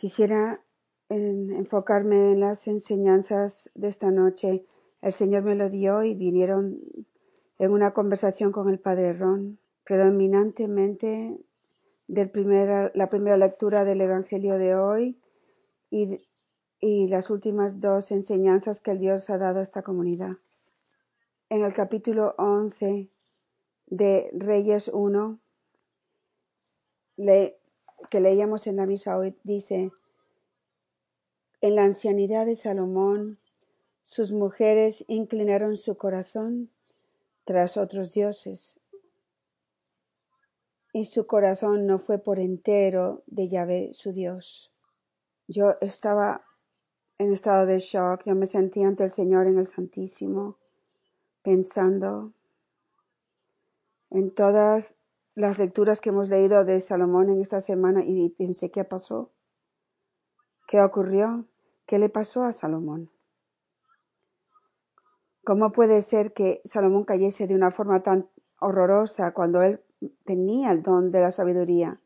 Quisiera enfocarme en las enseñanzas de esta noche. El Señor me lo dio y vinieron en una conversación con el Padre Ron, predominantemente del primera, la primera lectura del Evangelio de hoy y, y las últimas dos enseñanzas que el Dios ha dado a esta comunidad. En el capítulo 11 de Reyes 1, le, que leíamos en la misa hoy, dice, en la ancianidad de Salomón, sus mujeres inclinaron su corazón tras otros dioses, y su corazón no fue por entero de Yahvé su Dios. Yo estaba en estado de shock, yo me sentía ante el Señor en el Santísimo, pensando en todas las lecturas que hemos leído de Salomón en esta semana y pensé, ¿qué pasó? ¿Qué ocurrió? ¿Qué le pasó a Salomón? ¿Cómo puede ser que Salomón cayese de una forma tan horrorosa cuando él tenía el don de la sabiduría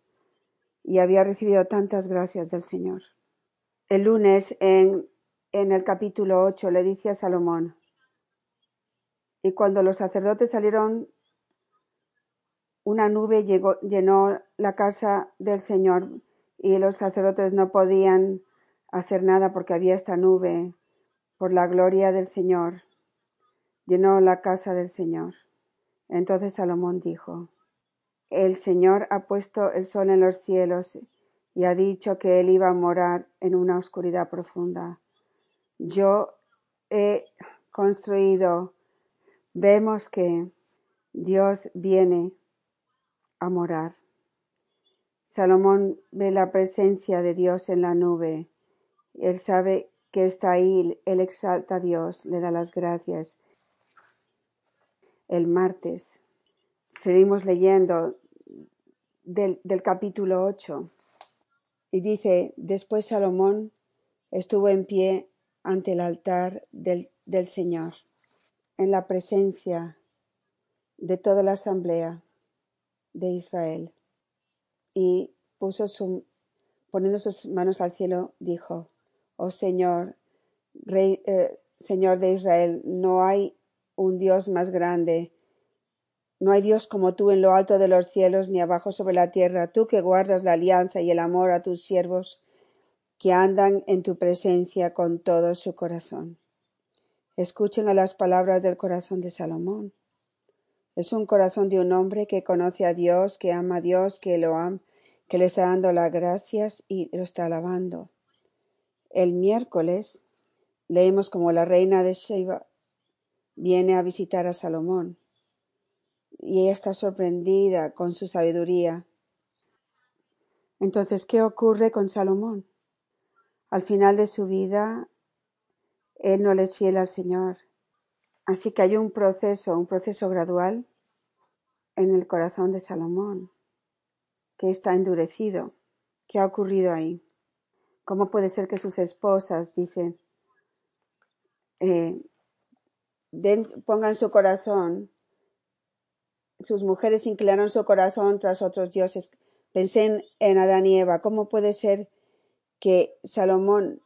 y había recibido tantas gracias del Señor? El lunes en, en el capítulo 8 le dice a Salomón, y cuando los sacerdotes salieron una nube llenó la casa del Señor y los sacerdotes no podían hacer nada porque había esta nube por la gloria del Señor. Llenó la casa del Señor. Entonces Salomón dijo, El Señor ha puesto el sol en los cielos y ha dicho que él iba a morar en una oscuridad profunda. Yo he construido, vemos que Dios viene a morar. Salomón ve la presencia de Dios en la nube. Él sabe que está ahí, él exalta a Dios, le da las gracias. El martes seguimos leyendo del, capítulo 8 y dice, después Salomón estuvo en pie ante el altar del, del Señor, en la presencia de toda la asamblea de Israel. Y puso su, poniendo sus manos al cielo, dijo, Oh Señor, Rey, eh, Señor de Israel, no hay un Dios más grande, no hay Dios como tú en lo alto de los cielos ni abajo sobre la tierra, tú que guardas la alianza y el amor a tus siervos que andan en tu presencia con todo su corazón. Escuchen a las palabras del corazón de Salomón. Es un corazón de un hombre que conoce a Dios, que ama a Dios, que lo ama, que le está dando las gracias y lo está alabando. El miércoles leemos como la reina de Sheba viene a visitar a Salomón y ella está sorprendida con su sabiduría. Entonces, ¿qué ocurre con Salomón? Al final de su vida, él no le es fiel al Señor Así que hay un proceso, un proceso gradual en el corazón de Salomón, que está endurecido. ¿Qué ha ocurrido ahí? ¿Cómo puede ser que sus esposas, dicen, eh, pongan su corazón, sus mujeres inclinaron su corazón tras otros dioses? Pensé en, en Adán y Eva. ¿Cómo puede ser que Salomón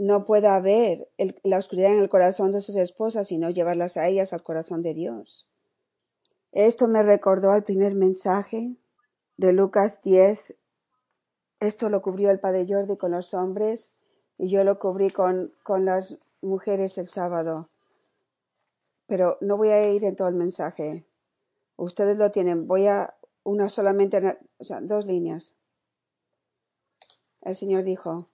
no pueda haber la oscuridad en el corazón de sus esposas, sino llevarlas a ellas al corazón de Dios. Esto me recordó al primer mensaje de Lucas 10. Esto lo cubrió el Padre Jordi con los hombres y yo lo cubrí con, con las mujeres el sábado. Pero no voy a ir en todo el mensaje. Ustedes lo tienen. Voy a una solamente, o sea, dos líneas. El Señor dijo,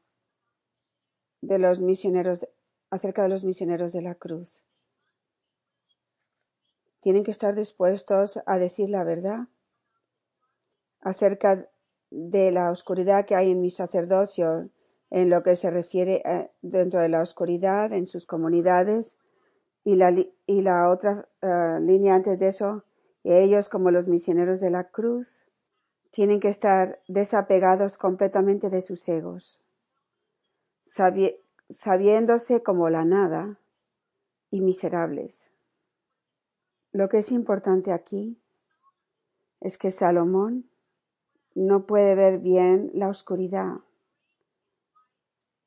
de los misioneros, acerca de los misioneros de la cruz. Tienen que estar dispuestos a decir la verdad acerca de la oscuridad que hay en mi sacerdocio, en lo que se refiere eh, dentro de la oscuridad en sus comunidades y la, y la otra eh, línea antes de eso, ellos como los misioneros de la cruz tienen que estar desapegados completamente de sus egos sabiéndose como la nada y miserables. Lo que es importante aquí es que Salomón no puede ver bien la oscuridad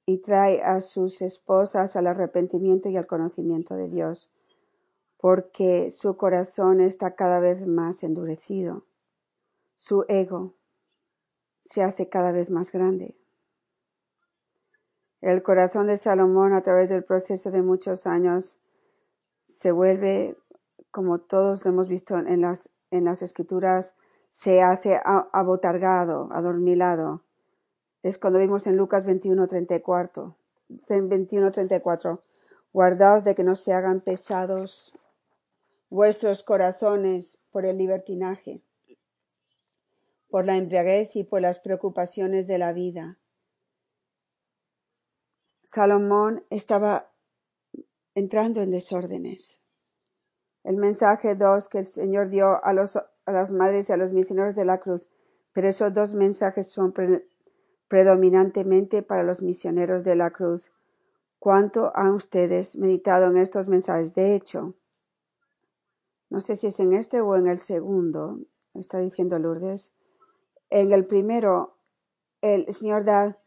y trae a sus esposas al arrepentimiento y al conocimiento de Dios, porque su corazón está cada vez más endurecido. Su ego se hace cada vez más grande. El corazón de Salomón a través del proceso de muchos años se vuelve, como todos lo hemos visto en las, escrituras, se hace abotargado, adormilado. Es cuando vimos en Lucas 21, 34, 21, 34, guardaos de que no se hagan pesados vuestros corazones por el libertinaje, por la embriaguez y por las preocupaciones de la vida. Salomón estaba entrando en desórdenes. El mensaje dos que el Señor dio a, los, a las madres y a los misioneros de la cruz, pero esos dos mensajes son predominantemente para los misioneros de la cruz. ¿Cuánto han ustedes meditado en estos mensajes? De hecho, no sé si es en este o en el segundo, está diciendo Lourdes. En el primero, el Señor da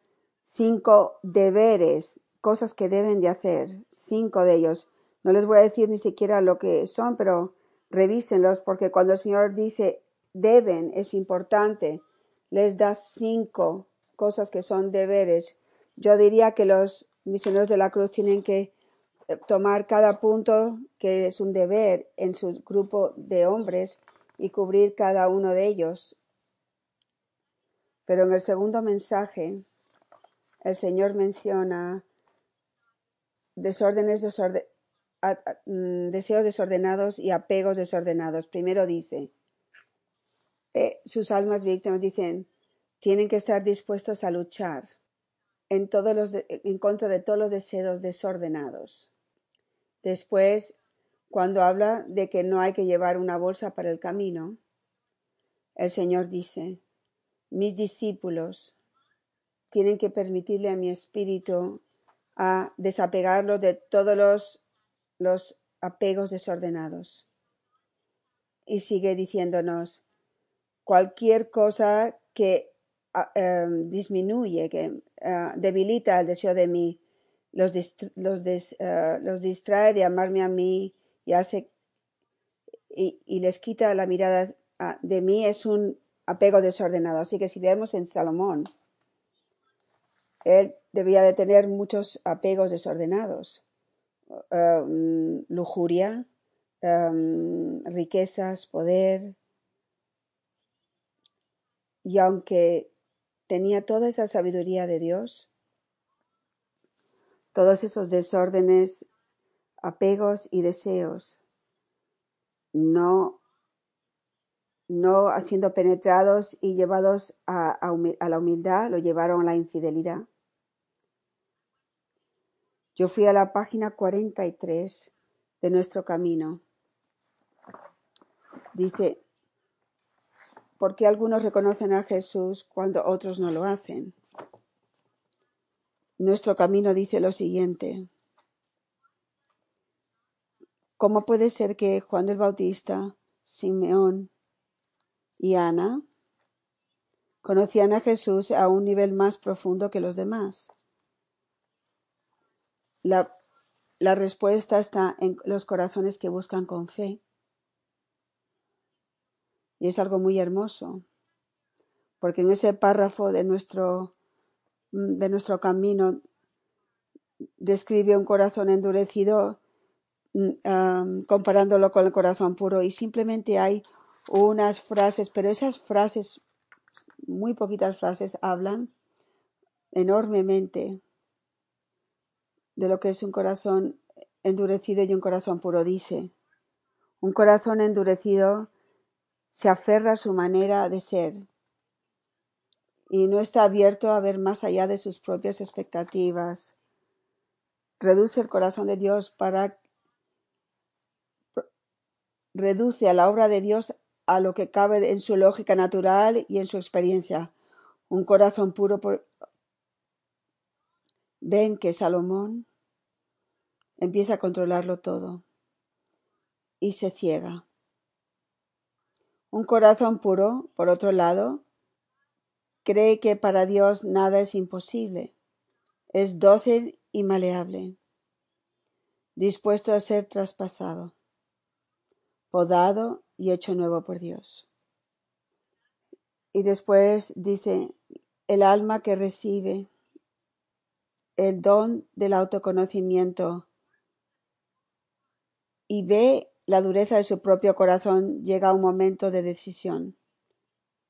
cinco deberes, cosas que deben de hacer, cinco de ellos. No les voy a decir ni siquiera lo que son, pero revísenlos porque cuando el Señor dice deben, es importante. Les da cinco cosas que son deberes. Yo diría que los misioneros de la cruz tienen que eh, tomar cada punto que es un deber en su grupo de hombres y cubrir cada uno de ellos. Pero en el segundo mensaje, el Señor menciona desórdenes, mm, deseos desordenados y apegos desordenados. Primero dice, eh, sus almas víctimas dicen, tienen que estar dispuestos a luchar en, todos los en contra de todos los deseos desordenados. Después, cuando habla de que no hay que llevar una bolsa para el camino, el Señor dice, mis discípulos tienen que permitirle a mi espíritu a desapegarlo de todos los, los apegos desordenados. Y sigue diciéndonos, cualquier cosa que em, disminuye, que ah, debilita el deseo de mí, los, los, eh, los, distrae de amarme a mí y hace y, y les quita la mirada ah, de mí es un apego desordenado. Así que si vemos en Salomón, él debía de tener muchos apegos desordenados. Um, lujuria, um, riquezas, poder. Y aunque tenía toda esa sabiduría de Dios, todos esos desórdenes, apegos y deseos, no, no siendo penetrados y llevados a la humildad, lo llevaron a la infidelidad. Yo fui a la página 43 de nuestro camino. Dice, ¿por qué algunos reconocen a Jesús cuando otros no lo hacen? Nuestro camino dice lo siguiente. ¿Cómo puede ser que Juan el Bautista, Simeón y Ana conocían a Jesús a un nivel más profundo que los demás? La, respuesta está en los corazones que buscan con fe. Y es algo muy hermoso, porque en ese párrafo de nuestro de nuestro camino describe un corazón endurecido mm, comparándolo con el corazón puro y simplemente hay unas frases, pero esas frases, muy poquitas frases, hablan enormemente de lo que es un corazón endurecido y un corazón puro. Dice, un corazón endurecido se aferra a su manera de ser, y no está abierto a ver más allá de sus propias expectativas. Reduce el corazón de Dios para reduce a la obra de Dios a lo que cabe en su lógica natural y en su experiencia. Un corazón puro por... ven que Salomón empieza a controlarlo todo y se ciega. Un corazón puro, por otro lado, cree que para Dios nada es imposible. Es dócil y maleable, dispuesto a ser traspasado, podado y hecho nuevo por Dios. Y después dice, el alma que recibe el don del autoconocimiento y ve la dureza de su propio corazón, llega un momento de decisión.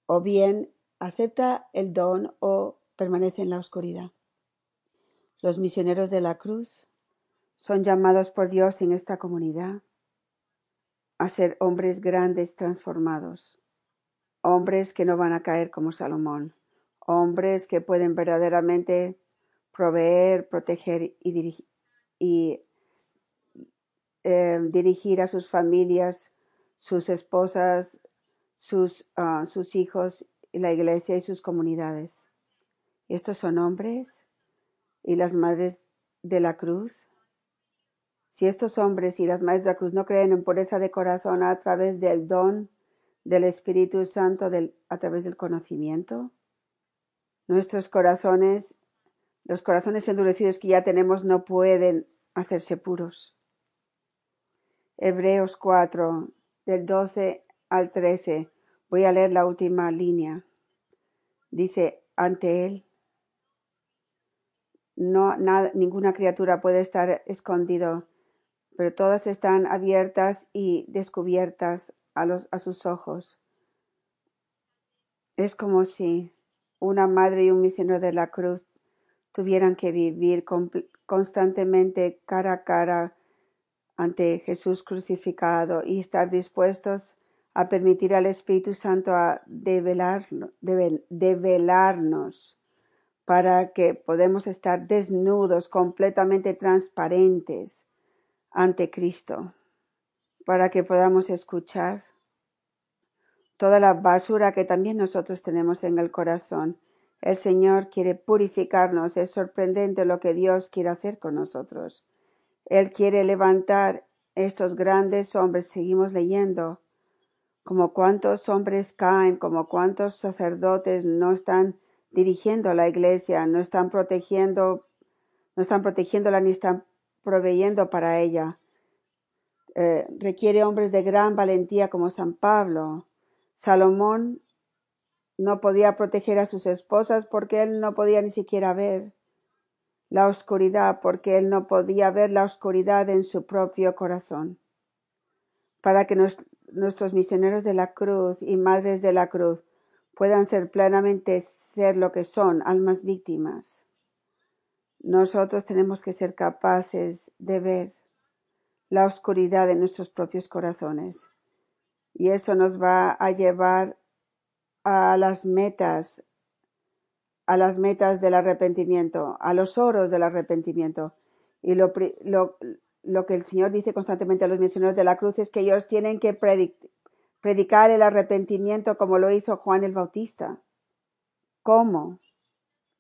O bien acepta el don o permanece en la oscuridad. Los misioneros de la cruz son llamados por Dios en esta comunidad a ser hombres grandes transformados, hombres que no van a caer como Salomón, hombres que pueden verdaderamente proveer, proteger y, dirigir, eh, dirigir a sus familias, sus esposas, sus, uh, sus hijos, la iglesia y sus comunidades. Estos son hombres y las madres de la cruz. Si estos hombres y las madres de la cruz no creen en pureza de corazón a través del don del Espíritu Santo, a través del conocimiento, nuestros corazones, los corazones endurecidos que ya tenemos, no pueden hacerse puros. Hebreos 4, del 12 al 13. Voy a leer la última línea. Dice, ante Él no, nada, ninguna criatura puede estar escondido, pero todas están abiertas y descubiertas a, los, a sus ojos. Es como si una madre y un misionero de la cruz tuvieran que vivir constantemente cara a cara ante Jesús crucificado y estar dispuestos a permitir al Espíritu Santo a develarnos para que podamos estar desnudos, completamente transparentes ante Cristo, para que podamos escuchar toda la basura que también nosotros tenemos en el corazón. El Señor quiere purificarnos, es sorprendente lo que Dios quiere hacer con nosotros. Él quiere levantar estos grandes hombres, seguimos leyendo, como cuántos hombres caen, como cuántos sacerdotes no están dirigiendo la iglesia, no están protegiendo, no están protegiéndola ni están proveyendo para ella. Eh, requiere hombres de gran valentía como San Pablo. Salomón no podía proteger a sus esposas porque él no podía ni siquiera ver la oscuridad, porque él no podía ver la oscuridad en su propio corazón. Para que nuestros misioneros de la cruz y madres de la cruz puedan ser plenamente ser lo que son, almas víctimas. Nosotros tenemos que ser capaces de ver la oscuridad de nuestros propios corazones. Y eso nos va a llevar a las metas, a las metas del arrepentimiento, a los oros del arrepentimiento. Y lo, lo, lo que el Señor dice constantemente a los misioneros de la cruz es que ellos tienen que predicar el arrepentimiento como lo hizo Juan el Bautista. ¿Cómo?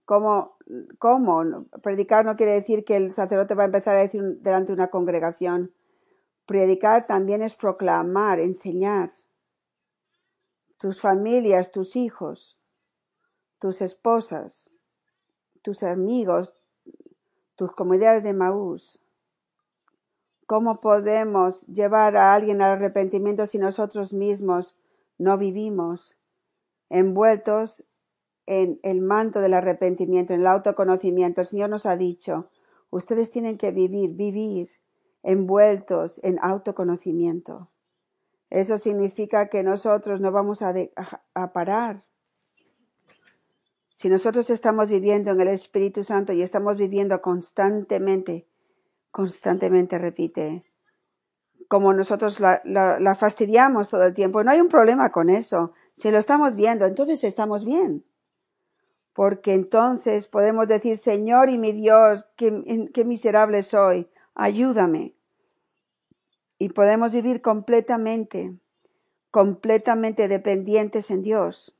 ¿Cómo? ¿Cómo? Predicar no quiere decir que el sacerdote va a empezar a decir delante de una congregación. Predicar también es proclamar, enseñar. Tus familias, tus hijos, tus esposas, tus amigos, tus comunidades de Maús, ¿Cómo podemos llevar a alguien al arrepentimiento si nosotros mismos no vivimos envueltos en el manto del arrepentimiento, en el autoconocimiento? El Señor nos ha dicho, ustedes tienen que vivir, vivir envueltos en autoconocimiento. Eso significa que nosotros no vamos a, a, parar. Si nosotros estamos viviendo en el Espíritu Santo y estamos viviendo constantemente constantemente repite. Como nosotros la, fastidiamos todo el tiempo, no hay un problema con eso. Si lo estamos viendo, entonces estamos bien. Porque entonces podemos decir, Señor y mi Dios, qué, miserable soy, ayúdame. Y podemos vivir completamente, completamente dependientes en Dios.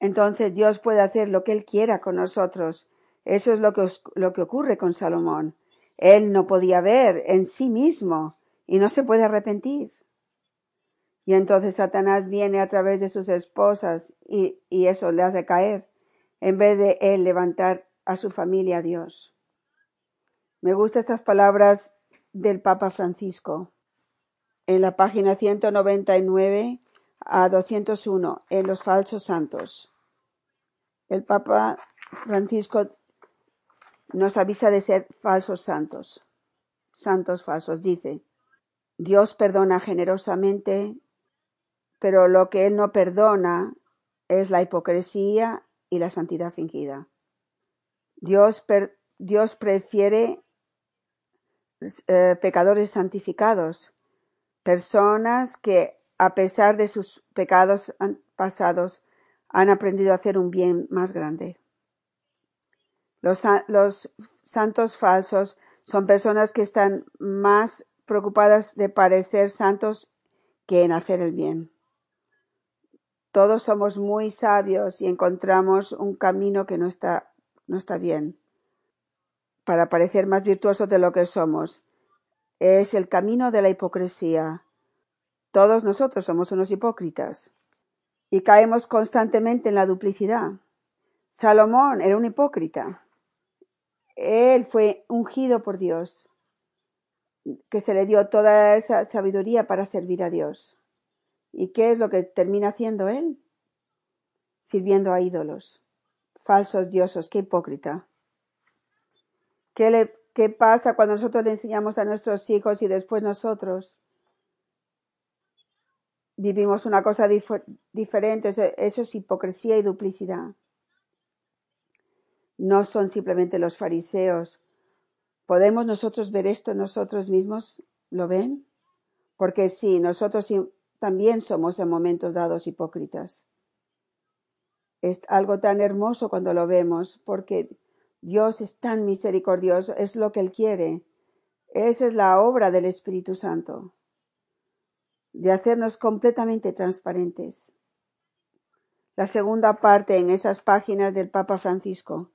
Entonces Dios puede hacer lo que Él quiera con nosotros. Eso es lo que, lo que ocurre con Salomón. Él no podía ver en sí mismo y no se puede arrepentir. Y entonces Satanás viene a través de sus esposas y, eso le hace caer. En vez de él levantar a su familia a Dios. Me gustan estas palabras del Papa Francisco en la página 199 a 201 en los falsos santos. El Papa Francisco nos avisa de ser falsos santos, santos falsos. Dice, Dios perdona generosamente, pero lo que Él no perdona es la hipocresía y la santidad fingida. Dios, Dios prefiere eh, pecadores santificados, personas que a pesar de sus pecados pasados han aprendido a hacer un bien más grande. Los, santos falsos son personas que están más preocupadas de parecer santos que en hacer el bien. Todos somos muy sabios y encontramos un camino que no está, no está bien para parecer más virtuosos de lo que somos. Es el camino de la hipocresía. Todos nosotros somos unos hipócritas y caemos constantemente en la duplicidad. Salomón era un hipócrita. Él fue ungido por Dios, que se le dio toda esa sabiduría para servir a Dios. ¿Y qué es lo que termina haciendo él? Sirviendo a ídolos, falsos dioses, qué hipócrita. ¿Qué, pasa cuando nosotros le enseñamos a nuestros hijos y después nosotros vivimos una cosa diferente? Eso, es hipocresía y duplicidad. No son simplemente los fariseos. ¿Podemos nosotros ver esto nosotros mismos? ¿Lo ven? Porque sí, nosotros también somos en momentos dados hipócritas. Es algo tan hermoso cuando lo vemos, porque Dios es tan misericordioso, es lo que Él quiere. Esa es la obra del Espíritu Santo, de hacernos completamente transparentes. La segunda parte en esas páginas del Papa Francisco.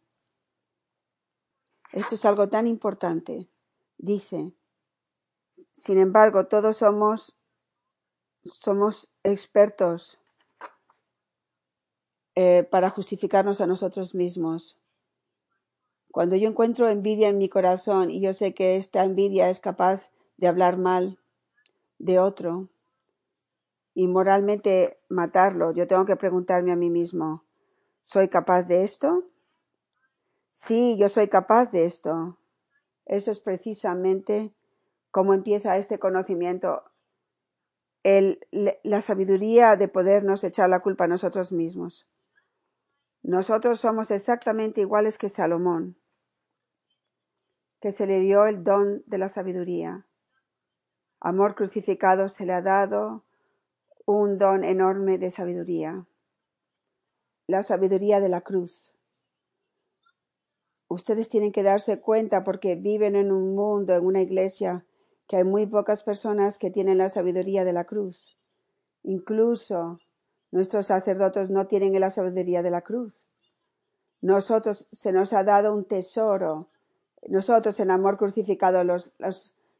Esto es algo tan importante. Dice, sin embargo, todos somos, somos expertos eh, para justificarnos a nosotros mismos. Cuando yo encuentro envidia en mi corazón y yo sé que esta envidia es capaz de hablar mal de otro y moralmente matarlo, yo tengo que preguntarme a mí mismo, ¿soy capaz de esto? Sí, yo soy capaz de esto. Eso es precisamente cómo empieza este conocimiento, el, la sabiduría de podernos echar la culpa a nosotros mismos. Nosotros somos exactamente iguales que Salomón que se le dio el don de la sabiduría. Amor crucificado se le ha dado un don enorme de sabiduría. La sabiduría de la cruz. Ustedes tienen que darse cuenta porque viven en un mundo, en una iglesia, que hay muy pocas personas que tienen la sabiduría de la cruz. Incluso nuestros sacerdotes no tienen la sabiduría de la cruz. Nosotros se nos ha dado un tesoro nosotros en amor crucificado, los,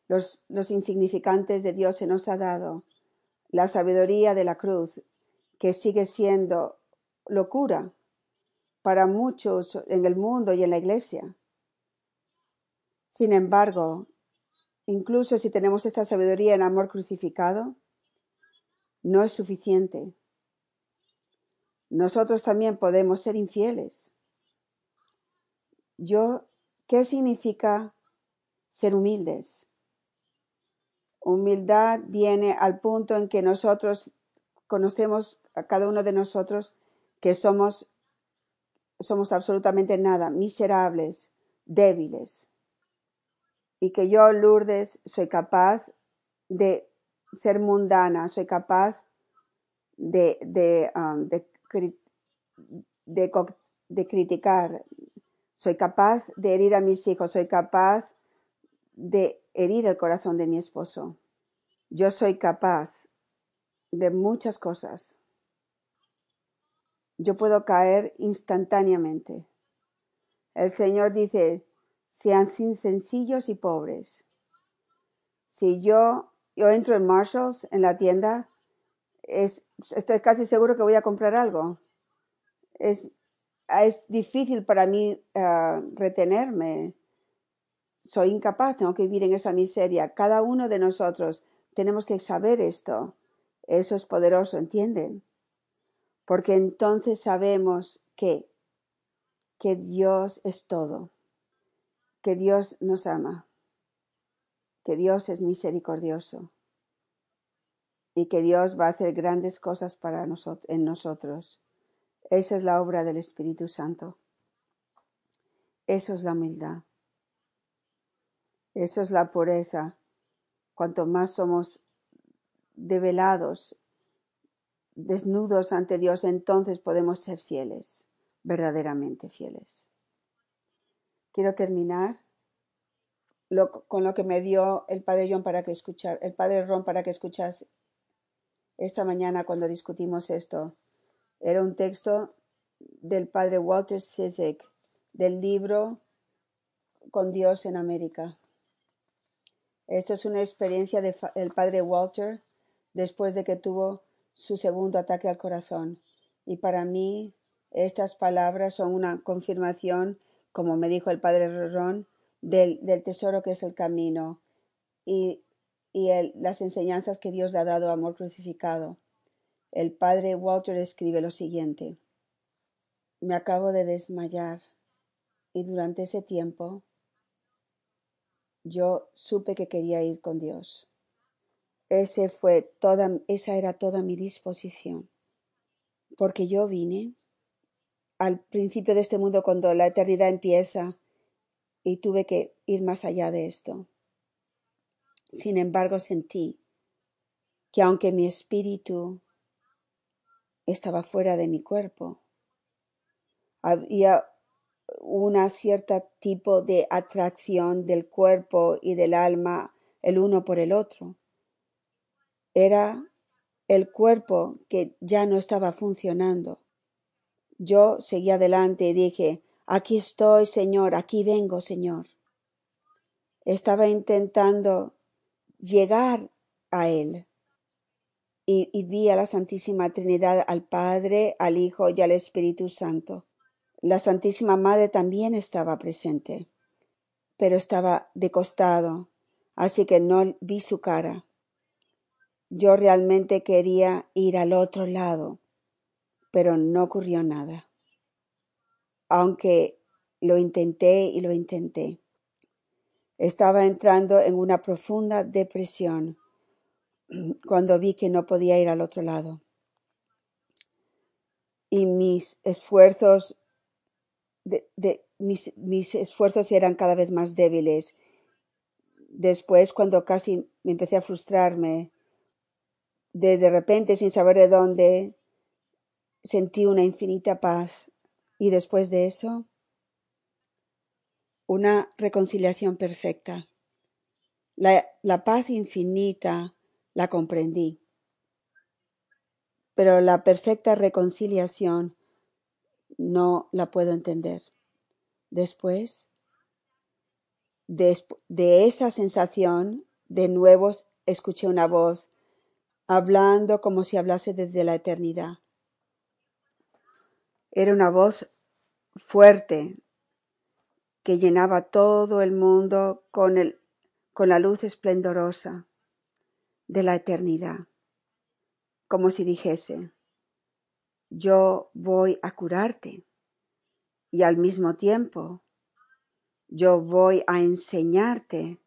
los, insignificantes de Dios, se nos ha dado la sabiduría de la cruz, que sigue siendo locura para muchos en el mundo y en la iglesia. Sin embargo, incluso si tenemos esta sabiduría en amor crucificado, no es suficiente. Nosotros también podemos ser infieles. Yo ¿Qué significa ser humildes? Humildad viene al punto en que nosotros conocemos a cada uno de nosotros que somos somos absolutamente nada, miserables, débiles. Y que yo, Lourdes, soy capaz de ser mundana, soy capaz de, de, um, de criticar, soy capaz de herir a mis hijos, soy capaz de herir el corazón de mi esposo. Yo soy capaz de muchas cosas. Yo puedo caer instantáneamente. El Señor dice, sean sin sencillos y pobres. Si yo, yo entro en Marshalls, en la tienda, es, estoy casi seguro que voy a comprar algo. Es, es difícil para mí uh, retenerme. Soy incapaz, tengo que vivir en esa miseria. Cada uno de nosotros tenemos que saber esto. Eso es poderoso, ¿entienden? Porque entonces sabemos que, que Dios es todo, que Dios nos ama, que Dios es misericordioso y que Dios va a hacer grandes cosas para nosotros, en nosotros. Esa es la obra del Espíritu Santo. Eso es la humildad. Eso es la pureza. Cuanto más somos develados, desnudos ante Dios, entonces podemos ser fieles, verdaderamente fieles. Quiero terminar con lo que me dio el Padre John para que escuchar, el Padre Ron para que escuchas esta mañana cuando discutimos esto. Era un texto del Padre Walter Sisek del libro Con Dios en América. Esto es una experiencia del Padre Walter después de que tuvo su segundo ataque al corazón. Y para mí estas palabras son una confirmación, como me dijo el Padre Ron, del, del tesoro que es el camino y, y las enseñanzas que Dios le ha dado amor crucificado. El Padre Walter escribe lo siguiente. Me acabo de desmayar y durante ese tiempo yo supe que quería ir con Dios. Ese fue toda, esa era toda mi disposición. Porque yo vine al principio de este mundo cuando la eternidad empieza y tuve que ir más allá de esto. Sin embargo, sentí que aunque mi espíritu estaba fuera de mi cuerpo, había una cierta tipo de atracción del cuerpo y del alma el uno por el otro. Era el cuerpo que ya no estaba funcionando. Yo seguí adelante y dije, aquí estoy, Señor, aquí vengo, Señor. Estaba intentando llegar a Él. Y, y, vi a la Santísima Trinidad, al Padre, al Hijo y al Espíritu Santo. La Santísima Madre también estaba presente, pero estaba de costado, así que no vi su cara. Yo realmente quería ir al otro lado, pero no ocurrió nada. Aunque lo intenté y lo intenté. Estaba entrando en una profunda depresión cuando vi que no podía ir al otro lado. Y mis esfuerzos mis, mis esfuerzos eran cada vez más débiles. Después, cuando casi me empecé a frustrarme, de, de repente, sin saber de dónde, sentí una infinita paz y después de eso, una reconciliación perfecta. La, la paz infinita la comprendí, pero la perfecta reconciliación no la puedo entender. Después de, esa sensación, de nuevo escuché una voz hablando como si hablase desde la eternidad. Era una voz fuerte que llenaba todo el mundo con, el, con la luz esplendorosa de la eternidad, como si dijese, yo voy a curarte y al mismo tiempo yo voy a enseñarte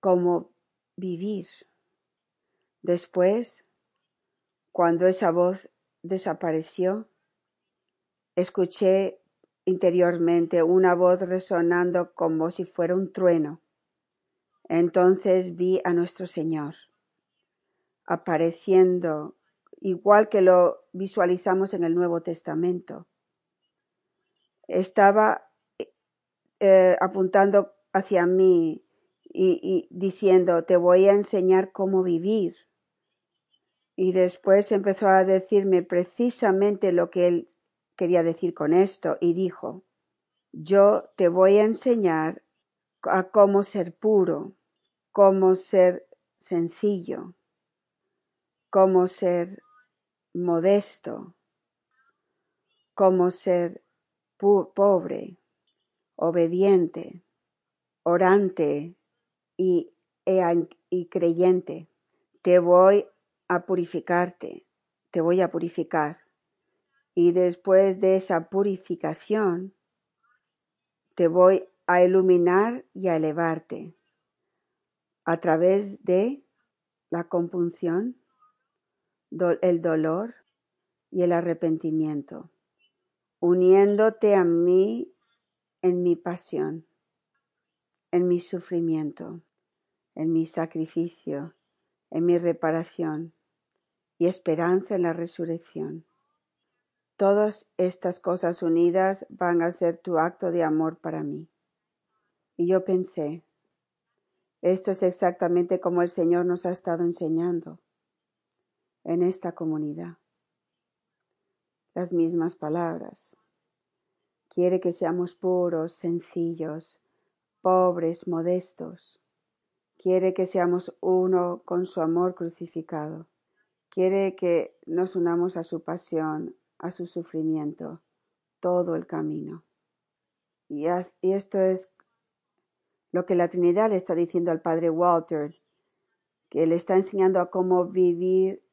cómo vivir. Después, cuando esa voz desapareció, escuché interiormente una voz resonando como si fuera un trueno. Entonces vi a nuestro Señor apareciendo igual que lo visualizamos en el Nuevo Testamento. Estaba eh, apuntando hacia mí y, y diciendo, te voy a enseñar cómo vivir. Y después empezó a decirme precisamente lo que él quería decir con esto y dijo, yo te voy a enseñar a cómo ser puro, cómo ser sencillo, cómo ser modesto, cómo ser pobre, obediente, orante y, y creyente. Te voy a purificarte, te voy a purificar. Y después de esa purificación, te voy a iluminar y a elevarte a través de la compunción, el dolor y el arrepentimiento, uniéndote a mí en mi pasión, en mi sufrimiento, en mi sacrificio, en mi reparación y esperanza en la resurrección. Todas estas cosas unidas van a ser tu acto de amor para mí. Y yo pensé, esto es exactamente como el Señor nos ha estado enseñando en esta comunidad. Las mismas palabras. Quiere que seamos puros, sencillos, pobres, modestos. Quiere que seamos uno con su amor crucificado. Quiere que nos unamos a su pasión, a su sufrimiento todo el camino. Y, esto es lo que la Trinidad le está diciendo al Padre Walter, que le está enseñando a cómo vivir